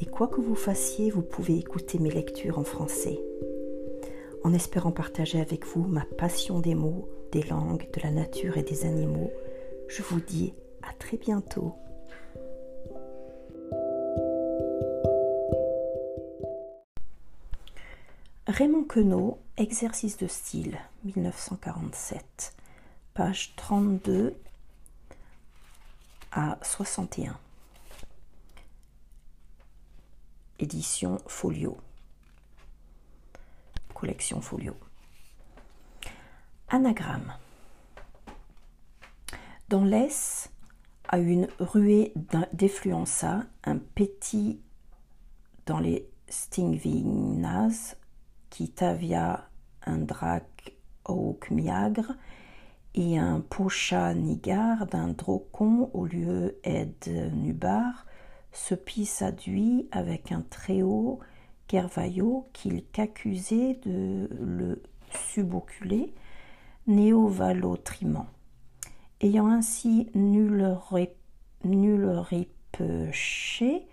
et quoi que vous fassiez, vous pouvez écouter mes lectures en français. En espérant partager avec vous ma passion des mots, des langues, de la nature et des animaux, je vous dis à très bientôt. Raymond Queneau, Exercice de style, 1947, page 32 à 61. Édition Folio. Collection Folio. Anagramme. Dans l'Est, à une ruée d'effluenza, un petit dans les Stingvinas, qui tavia un drac au miagre, et un pocha nigar d'un drocon au lieu ed nubar, se pisse avec un très haut Kervaillot qu'il qu'accusait de le suboculer, néovalotriment. Ayant ainsi nul, répéché,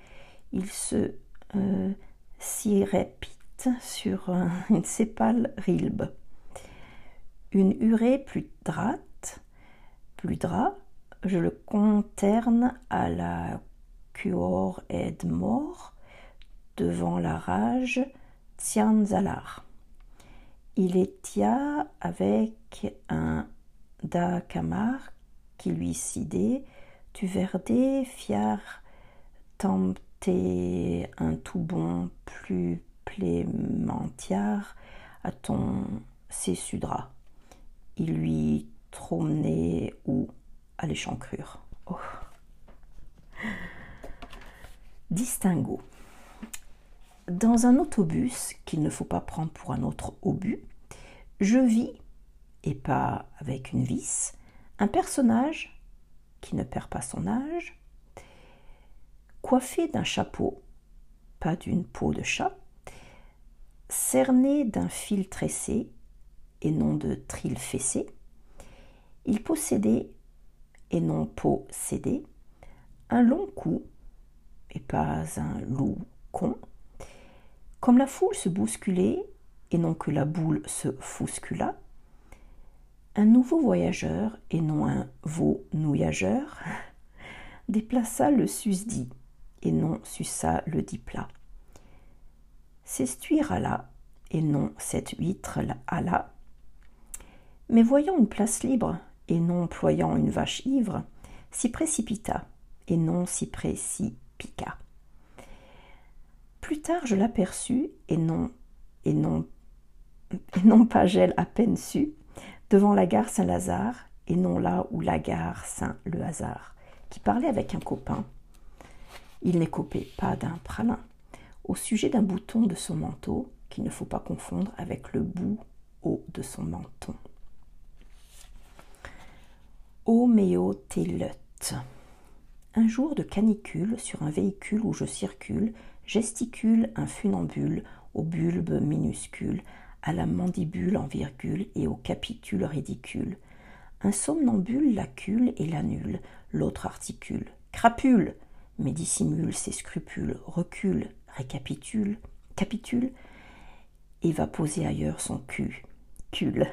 il se euh, s'y répite sur une sépale rilbe. Une urée plus drate, plus drap, je le conterne à la cuor ed mort, devant la rage, Tianzalar. Il étia avec un da camar qui lui sidait, tu verdé, fier, tempté un tout bon plus plémentiard à ton cessudra. Il lui trônait ou à l'échancrure. Oh. Distingo. Dans un autobus qu'il ne faut pas prendre pour un autre obus, je vis, et pas avec une vis, un personnage qui ne perd pas son âge, coiffé d'un chapeau, pas d'une peau de chat, cerné d'un fil tressé et non de tril fessé, il possédait, et non possédait, un long cou, et pas un loup con, comme la foule se bousculait, et non que la boule se fouscula, un nouveau voyageur, et non un veau nouillageur, déplaça le susdit, et non suça le dit plat. S'estuire alla, et non cette huître alla. Mais voyant une place libre, et non employant une vache ivre, s'y précipita, et non s'y précipita. Plus tard, je l'aperçus, et non, et non, et non pas gel à peine su, devant la gare Saint-Lazare, et non là où la gare Saint-Le-Hasard, qui parlait avec un copain. Il n'écopait pas d'un pralin, au sujet d'un bouton de son manteau, qu'il ne faut pas confondre avec le bout haut de son menton. Homéotélote. Un jour de canicule sur un véhicule où je circule, gesticule un funambule au bulbe minuscule, à la mandibule en virgule et au capitule ridicule. Un somnambule l'accule et l'annule, l'autre articule. Crapule mais dissimule ses scrupules, recule, récapitule, capitule, et va poser ailleurs son cul. Cul.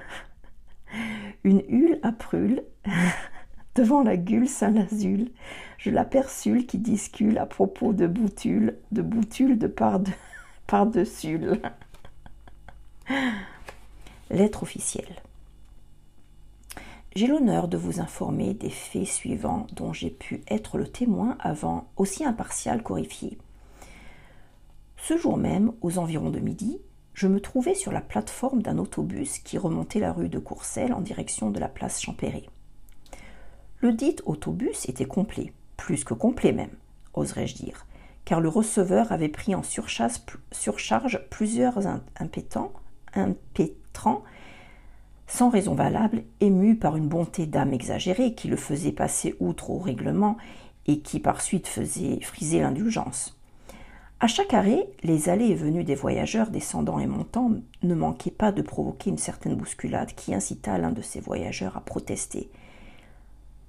Une hule à prule, devant la gueule Saint-Lazule, je l'aperçule qui discule à propos de boutule, de boutule de par-dessus. Lettre officielle. J'ai l'honneur de vous informer des faits suivants dont j'ai pu être le témoin avant aussi impartial qu'horrifié. Ce jour même, aux environs de midi, je me trouvais sur la plateforme d'un autobus qui remontait la rue de Courcelles en direction de la place Champéret. Le dit autobus était complet, plus que complet même, oserais-je dire, car le receveur avait pris en surcharge plusieurs impétrants, sans raison valable, émus par une bonté d'âme exagérée qui le faisait passer outre au règlement et qui par suite faisait friser l'indulgence. À chaque arrêt, les allées et venues des voyageurs descendant et montant ne manquaient pas de provoquer une certaine bousculade qui incita l'un de ces voyageurs à protester.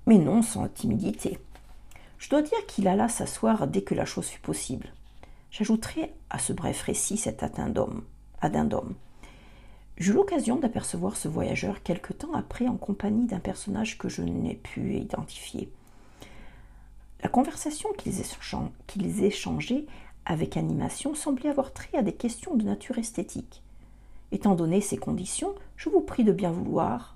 Mais non sans timidité. Je dois dire qu'il alla s'asseoir dès que la chose fut possible. J'ajouterai à ce bref récit cet addendum. J'eus l'occasion d'apercevoir ce voyageur quelque temps après en compagnie d'un personnage que je n'ai pu identifier. La conversation qu'ils échangeaient avec animation semblait avoir trait à des questions de nature esthétique. Étant donné ces conditions, je vous prie de bien vouloir,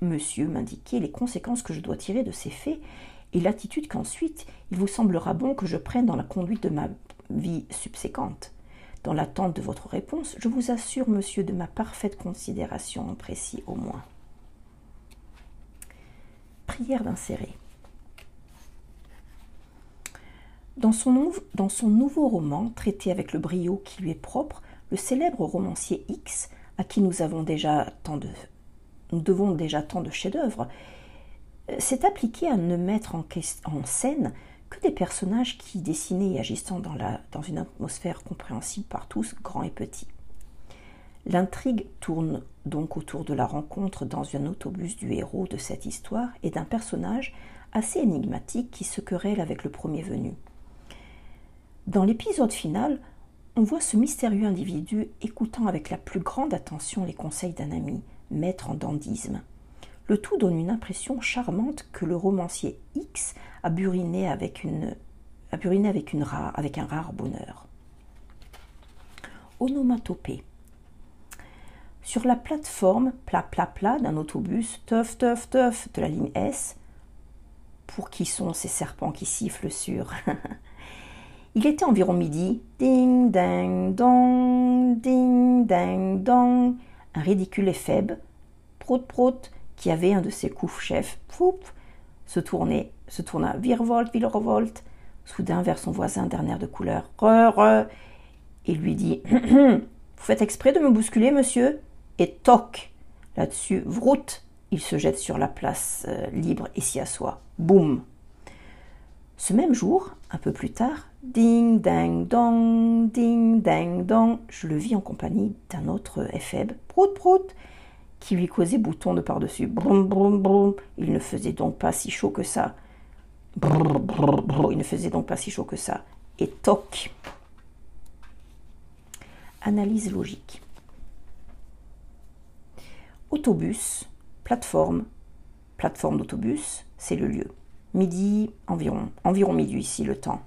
monsieur, m'indiquer les conséquences que je dois tirer de ces faits et l'attitude qu'ensuite il vous semblera bon que je prenne dans la conduite de ma vie subséquente. Dans l'attente de votre réponse, je vous assure, monsieur, de ma parfaite considération, précis au moins. Prière d'insérer. Dans son, dans son, nouveau roman, traité avec le brio qui lui est propre, le célèbre romancier X, à qui nous, avons déjà tant de, nous devons déjà tant de chefs-d'œuvre, euh, s'est appliqué à ne mettre en, scène que des personnages qui dessinaient et agissant dans, dans une atmosphère compréhensible par tous, grands et petits. L'intrigue tourne donc autour de la rencontre dans un autobus du héros de cette histoire et d'un personnage assez énigmatique qui se querelle avec le premier venu. Dans l'épisode final, on voit ce mystérieux individu écoutant avec la plus grande attention les conseils d'un ami, maître en dandisme. Le tout donne une impression charmante que le romancier X a buriné avec, une, a avec, rare, avec un rare bonheur. Onomatopée. Sur la plateforme plat plat plat d'un autobus, teuf teuf teuf de la ligne S, pour qui sont ces serpents qui sifflent sur Il était environ midi. Ding ding dong, ding ding dong. Ridicule éphèbe, prout prout, qui avait un de ses coups chefs, se tournait, se tourna virevolte, virevolte, soudain vers son voisin d'un air de couleur, re, re, et lui dit Vous faites exprès de me bousculer, monsieur? Et toc! Là-dessus, vroute Il se jette sur la place euh, libre et s'y assoit. Boum Ce même jour, un peu plus tard, ding dang dong, ding dang dong, je le vis en compagnie d'un autre éphèbe, prout prout, qui lui causait bouton de par-dessus. Brum, brum, brum. Il ne faisait donc pas si chaud que ça. Il ne faisait donc pas si chaud que ça. Et toc. Analyse logique. Autobus, plateforme, plateforme d'autobus, c'est le lieu. Midi environ, environ midi ici le temps.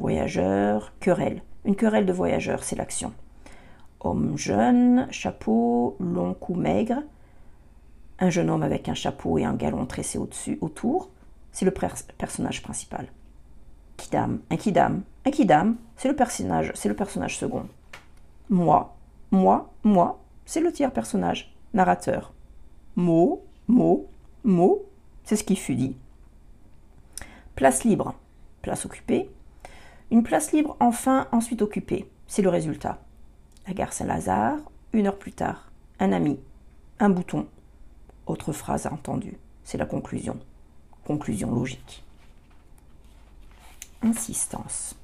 Voyageurs, querelle. Une querelle de voyageurs, c'est l'action. Homme jeune, chapeau, long cou maigre. Un jeune homme avec un chapeau et un galon tressé au-dessus, autour. C'est le personnage principal. Kidam, un kidam, un kidam, c'est le personnage, c'est le personnage second. Moi, moi, moi, c'est le tiers personnage, narrateur. Mot, mot, mot, c'est ce qui fut dit. Place libre, place occupée. Une place libre enfin ensuite occupée, c'est le résultat. La gare Saint-Lazare, une heure plus tard. Un ami. Un bouton. Autre phrase entendue. C'est la conclusion. Conclusion logique. Insistance.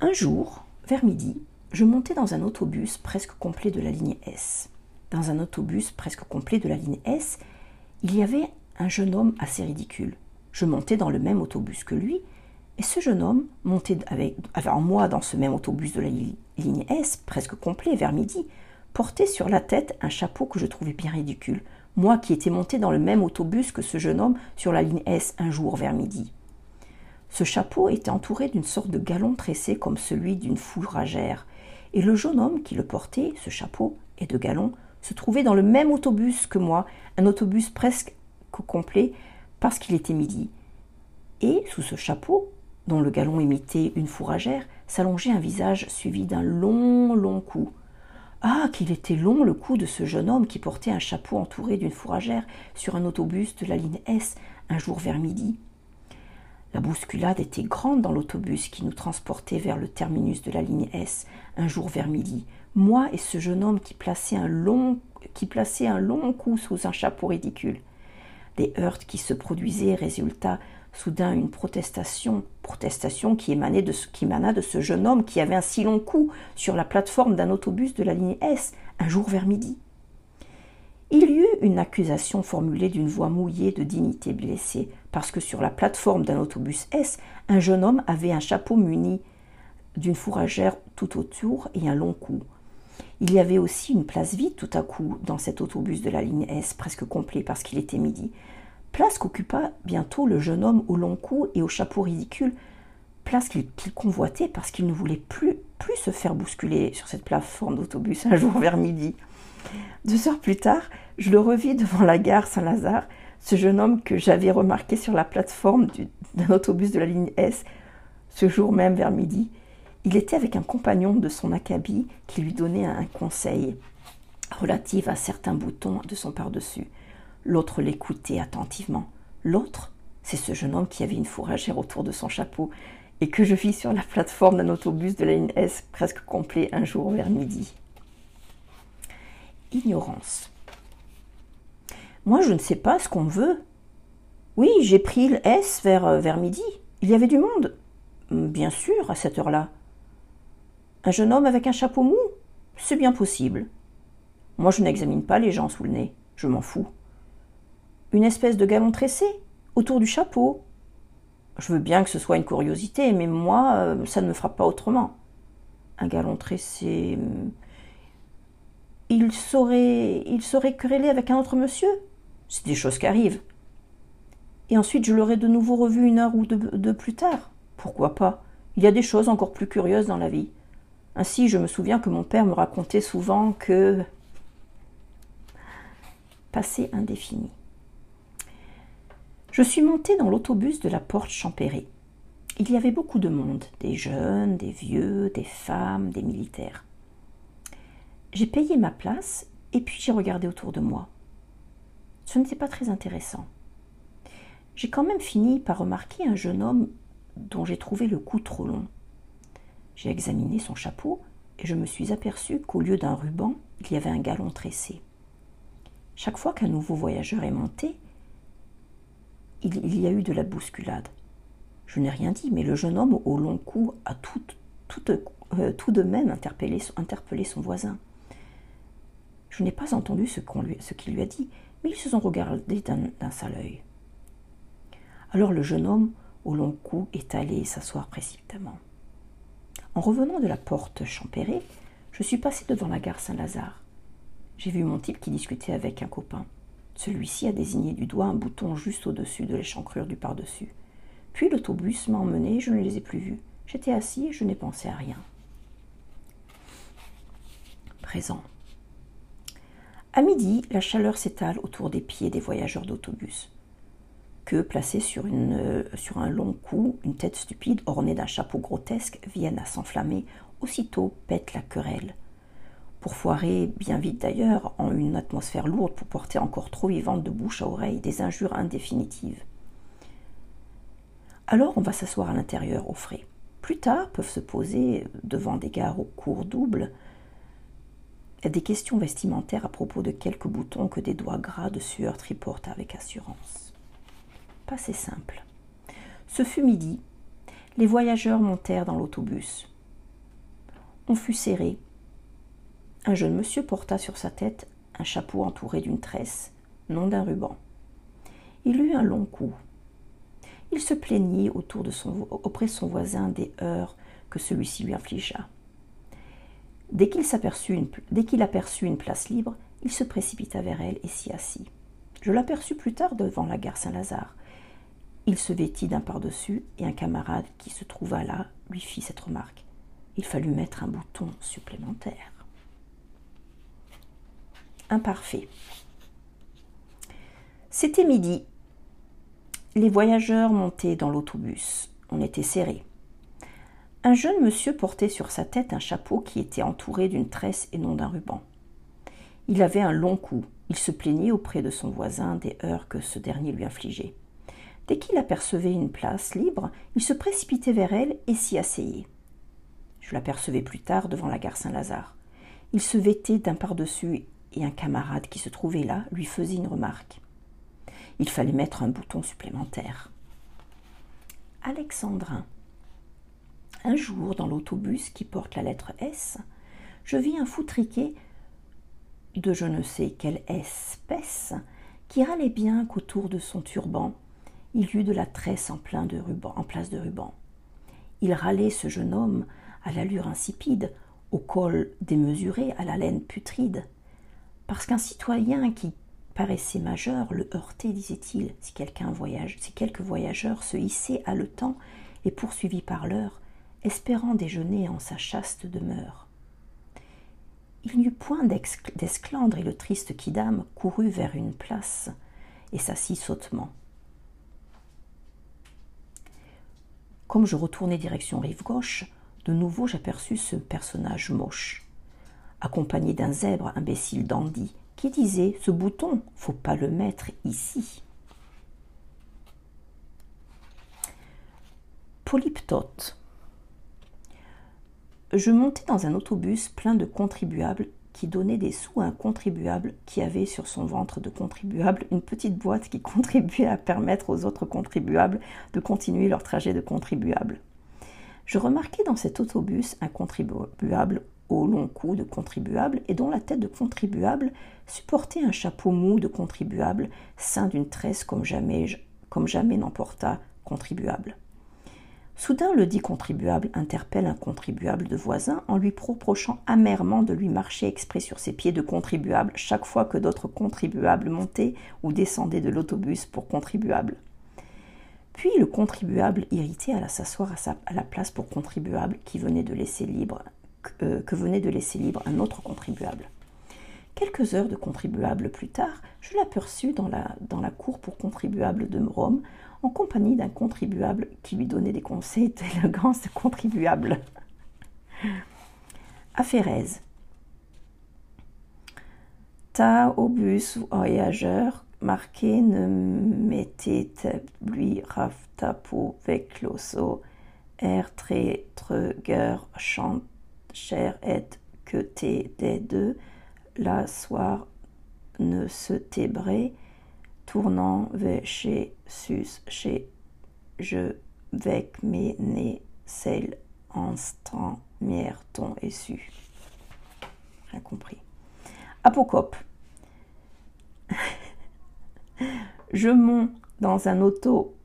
Un jour, vers midi, je montais dans un autobus presque complet de la ligne S. Dans un autobus presque complet de la ligne S, il y avait un jeune homme assez ridicule. Je montais dans le même autobus que lui, et ce jeune homme, monté avec, en moi dans ce même autobus de la ligne S, presque complet, vers midi, portait sur la tête un chapeau que je trouvais bien ridicule, moi qui étais monté dans le même autobus que ce jeune homme sur la ligne S un jour vers midi. Ce chapeau était entouré d'une sorte de galon tressé comme celui d'une fourragère, et le jeune homme qui le portait, ce chapeau et de galon, se trouvait dans le même autobus que moi, un autobus presque complet, parce qu'il était midi. Et sous ce chapeau, dont le galon imitait une fourragère, s'allongeait un visage suivi d'un long, long cou. Ah, qu'il était long le cou de ce jeune homme qui portait un chapeau entouré d'une fourragère sur un autobus de la ligne S un jour vers midi. La bousculade était grande dans l'autobus qui nous transportait vers le terminus de la ligne S, un jour vers midi. Moi et ce jeune homme qui plaçait un long, qui plaçait un long coup sous un chapeau ridicule. Des heurts qui se produisaient, résultat soudain une protestation, protestation qui émanait de ce, qui émana de ce jeune homme qui avait un si long coup sur la plateforme d'un autobus de la ligne S, un jour vers midi. Il y eut une accusation formulée d'une voix mouillée de dignité blessée, parce que sur la plateforme d'un autobus S, un jeune homme avait un chapeau muni d'une fourragère tout autour et un long cou. Il y avait aussi une place vide tout à coup dans cet autobus de la ligne S, presque complet parce qu'il était midi. Place qu'occupa bientôt le jeune homme au long cou et au chapeau ridicule, place qu'il convoitait parce qu'il ne voulait plus, plus se faire bousculer sur cette plateforme d'autobus un jour vers midi. Deux heures plus tard, je le revis devant la gare Saint-Lazare, ce jeune homme que j'avais remarqué sur la plateforme d'un autobus de la ligne S, ce jour même vers midi. Il était avec un compagnon de son acabit qui lui donnait un conseil relatif à certains boutons de son par-dessus. L'autre l'écoutait attentivement. L'autre, c'est ce jeune homme qui avait une fourragère autour de son chapeau et que je vis sur la plateforme d'un autobus de la ligne S presque complet un jour vers midi ignorance. Moi, je ne sais pas ce qu'on veut. Oui, j'ai pris le S vers, euh, vers midi. Il y avait du monde. Bien sûr, à cette heure-là. Un jeune homme avec un chapeau mou? C'est bien possible. Moi, je n'examine pas les gens sous le nez. Je m'en fous. Une espèce de galon tressé autour du chapeau. Je veux bien que ce soit une curiosité, mais moi, euh, ça ne me frappe pas autrement. Un galon tressé. Hum, il saurait, il saurait quereller avec un autre monsieur? C'est des choses qui arrivent. Et ensuite, je l'aurais de nouveau revu une heure ou deux, plus tard. Pourquoi pas? Il y a des choses encore plus curieuses dans la vie. Ainsi, je me souviens que mon père me racontait souvent que. Passé indéfini. Je suis montée dans l'autobus de la porte Champéry. Il y avait beaucoup de monde, des jeunes, des vieux, des femmes, des militaires. J'ai payé ma place et puis j'ai regardé autour de moi. Ce n'était pas très intéressant. J'ai quand même fini par remarquer un jeune homme dont j'ai trouvé le cou trop long. J'ai examiné son chapeau et je me suis aperçu qu'au lieu d'un ruban, il y avait un galon tressé. Chaque fois qu'un nouveau voyageur est monté, il, y a eu de la bousculade. Je n'ai rien dit, mais le jeune homme au long cou a tout, euh, de même interpellé son voisin. Je n'ai pas entendu ce qu'il lui, a dit, mais ils se sont regardés d'un sale œil. Alors le jeune homme, au long cou, est allé s'asseoir précipitamment. En revenant de la porte Champéré, je suis passé devant la gare Saint-Lazare. J'ai vu mon type qui discutait avec un copain. Celui-ci a désigné du doigt un bouton juste au-dessus de l'échancrure du par-dessus. Puis l'autobus m'a emmené, je ne les ai plus vus. J'étais assis et je n'ai pensé à rien. Présent. À midi, la chaleur s'étale autour des pieds des voyageurs d'autobus. Que, placés sur, euh, sur un long cou, une tête stupide ornée d'un chapeau grotesque viennent à s'enflammer, aussitôt pète la querelle. Pour foirer, bien vite d'ailleurs, en une atmosphère lourde pour porter encore trop vivante de bouche à oreille des injures indéfinitives. Alors on va s'asseoir à l'intérieur au frais. Plus tard peuvent se poser, devant des gares au cours double, des questions vestimentaires à propos de quelques boutons que des doigts gras de sueur triportent avec assurance. Pas simple. Ce fut midi. Les voyageurs montèrent dans l'autobus. On fut serré. Un jeune monsieur porta sur sa tête un chapeau entouré d'une tresse, non d'un ruban. Il eut un long cou. Il se plaignit autour de son, auprès de son voisin des heures que celui-ci lui infligea. Dès qu'il aperçut une place libre, il se précipita vers elle et s'y assit. Je l'aperçus plus tard devant la gare Saint-Lazare. Il se vêtit d'un par-dessus et un camarade qui se trouva là lui fit cette remarque. Il fallut mettre un bouton supplémentaire. Imparfait. C'était midi. Les voyageurs montaient dans l'autobus. On était serrés. Un jeune monsieur portait sur sa tête un chapeau qui était entouré d'une tresse et non d'un ruban. Il avait un long cou. Il se plaignait auprès de son voisin des heures que ce dernier lui infligeait. Dès qu'il apercevait une place libre, il se précipitait vers elle et s'y asseyait. Je l'apercevais plus tard devant la gare Saint-Lazare. Il se vêtait d'un par-dessus et un camarade qui se trouvait là lui faisait une remarque. Il fallait mettre un bouton supplémentaire. Alexandrin. Un jour, dans l'autobus qui porte la lettre S, je vis un foutriquet de je ne sais quelle espèce qui râlait bien qu'autour de son turban il y eut de la tresse en, plein de ruban, en place de ruban. Il râlait ce jeune homme à l'allure insipide, au col démesuré, à la laine putride, parce qu'un citoyen qui paraissait majeur le heurtait, disait-il, si, quelqu'un voyage, si quelques voyageurs se hissaient haletant et poursuivis par l'heure, espérant déjeuner en sa chaste demeure. Il n'y eut point d'esclandre et le triste quidam courut vers une place et s'assit sottement. Comme je retournais direction rive gauche, de nouveau j'aperçus ce personnage moche, accompagné d'un zèbre imbécile dandy, qui disait Ce bouton, faut pas le mettre ici. Polyptote. Je montais dans un autobus plein de contribuables qui donnait des sous à un contribuable qui avait sur son ventre de contribuable une petite boîte qui contribuait à permettre aux autres contribuables de continuer leur trajet de contribuable. Je remarquai dans cet autobus un contribuable au long cou de contribuable et dont la tête de contribuable supportait un chapeau mou de contribuable ceint d'une tresse comme jamais, comme jamais n'emporta contribuable. Soudain, le dit contribuable interpelle un contribuable de voisin en lui reprochant amèrement de lui marcher exprès sur ses pieds de contribuable chaque fois que d'autres contribuables montaient ou descendaient de l'autobus pour contribuable. Puis le contribuable irrité alla s'asseoir à, la place pour contribuable euh, que venait de laisser libre un autre contribuable. Quelques heures de contribuable plus tard, je l'aperçus dans la, dans la cour pour contribuable de Rome en compagnie d'un contribuable qui lui donnait des conseils d'élégance de contribuable. Affairez. Ta obus voyageur marqué ne mettait lui raftapo vecloso er très treugueur chant cher et que t'es des deux la soir ne se tébrait tournant vers chez sus chez je vec mes nez celle instant ton et su. Rien compris. Apocope. je monte dans un auto,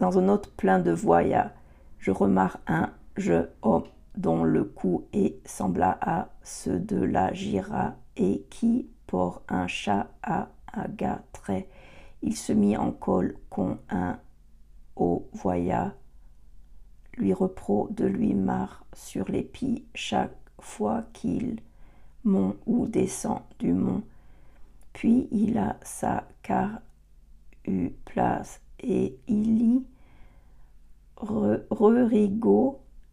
dans un autre plein de voyage. Je remarque un je homme dont le cou est sembla à ceux de la gira et qui, pour un chat à très il se mit en col con un au voya, lui repro de lui marre sur l'épi chaque fois qu'il monte ou descend du mont. Puis il a sa car eu place et il y re,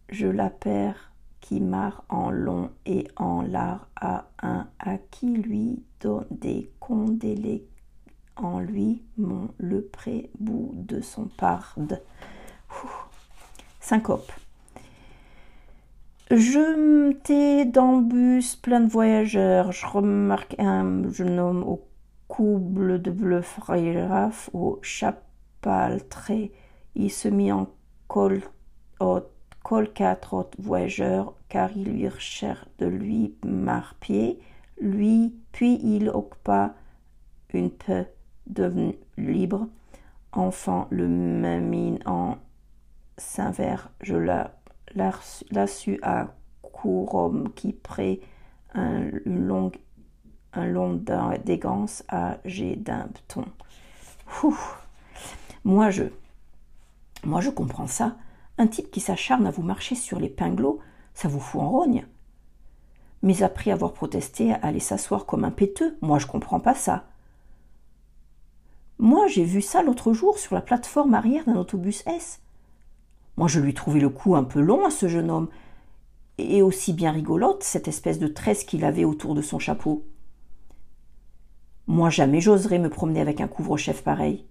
je la perds qui marre en long et en large à un à qui lui donne des condélés en lui mon le pré-bout de son parde. Syncope. Je m'étais dans bus plein de voyageurs. Je remarque un jeune homme au cou bleu de bleu fréraf, au chapaltré. Il se mit en col, col quatre autres voyageurs, car il lui recherche de lui marpied. Lui, puis il occupa une peu devenu libre. Enfant, le mine en Saint-Vert, je la su à Courom qui près un, une longue, long d'égance à G d'un Moi je, moi je comprends ça. Un type qui s'acharne à vous marcher sur les pinglots, ça vous fout en rogne. Mais après avoir protesté, aller s'asseoir comme un péteux, moi je comprends pas ça. Moi, j'ai vu ça l'autre jour sur la plateforme arrière d'un autobus S. Moi, je lui trouvais le cou un peu long à ce jeune homme, et aussi bien rigolote cette espèce de tresse qu'il avait autour de son chapeau. Moi, jamais j'oserais me promener avec un couvre-chef pareil.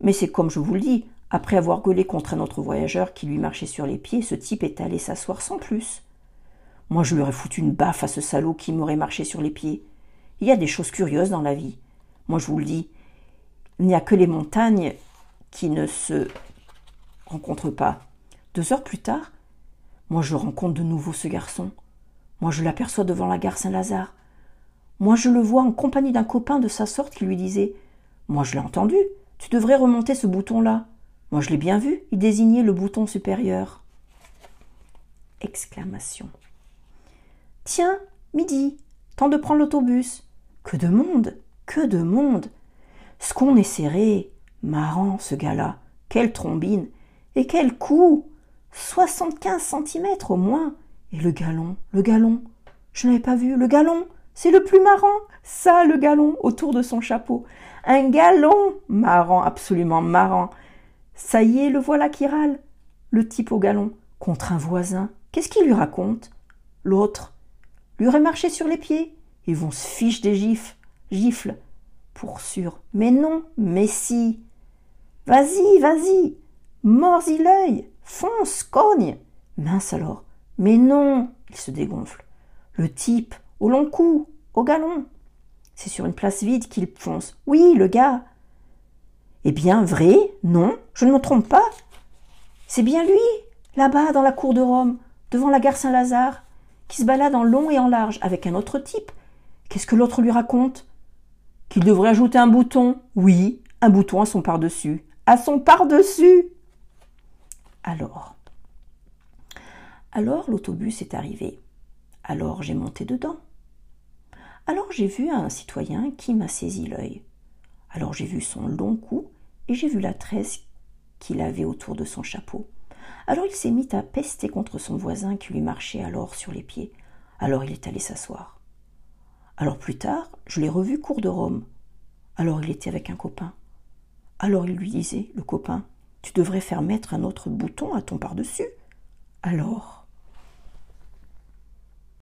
Mais c'est comme je vous le dis, après avoir gueulé contre un autre voyageur qui lui marchait sur les pieds, ce type est allé s'asseoir sans plus. Moi, je lui aurais foutu une baffe à ce salaud qui m'aurait marché sur les pieds. Il y a des choses curieuses dans la vie. Moi, je vous le dis, il n'y a que les montagnes qui ne se rencontrent pas. Deux heures plus tard, moi, je rencontre de nouveau ce garçon. Moi, je l'aperçois devant la gare Saint-Lazare. Moi, je le vois en compagnie d'un copain de sa sorte qui lui disait Moi, je l'ai entendu, tu devrais remonter ce bouton-là. Moi, je l'ai bien vu, il désignait le bouton supérieur. Exclamation. Tiens, midi, temps de prendre l'autobus. Que de monde, que de monde. Ce qu'on est serré. Marrant, ce gars-là. Quelle trombine. Et quel coup. Soixante-quinze centimètres au moins. Et le galon, le galon. Je n'avais pas vu. Le galon. C'est le plus marrant. Ça, le galon, autour de son chapeau. Un galon. Marrant, absolument marrant. Ça y est, le voilà qui râle. Le type au galon. Contre un voisin. Qu'est-ce qu'il lui raconte? L'autre lui aurait marché sur les pieds. Ils vont se fiche des gifles, gifles, pour sûr. Mais non, mais si. Vas-y, vas-y, mords-y l'œil, fonce, cogne. Mince alors. Mais non, il se dégonfle. Le type, au long cou, au galon. C'est sur une place vide qu'il fonce. Oui, le gars. Eh bien, vrai, non, je ne me trompe pas. C'est bien lui, là-bas, dans la cour de Rome, devant la gare Saint-Lazare qui se balade en long et en large avec un autre type. Qu'est-ce que l'autre lui raconte? Qu'il devrait ajouter un bouton. Oui, un bouton à son par-dessus. À son par-dessus Alors. Alors l'autobus est arrivé. Alors j'ai monté dedans. Alors j'ai vu un citoyen qui m'a saisi l'œil. Alors j'ai vu son long cou et j'ai vu la tresse qu'il avait autour de son chapeau. Alors il s'est mis à pester contre son voisin qui lui marchait alors sur les pieds. Alors il est allé s'asseoir. Alors plus tard, je l'ai revu cours de Rome. Alors il était avec un copain. Alors il lui disait, le copain, tu devrais faire mettre un autre bouton à ton par-dessus. Alors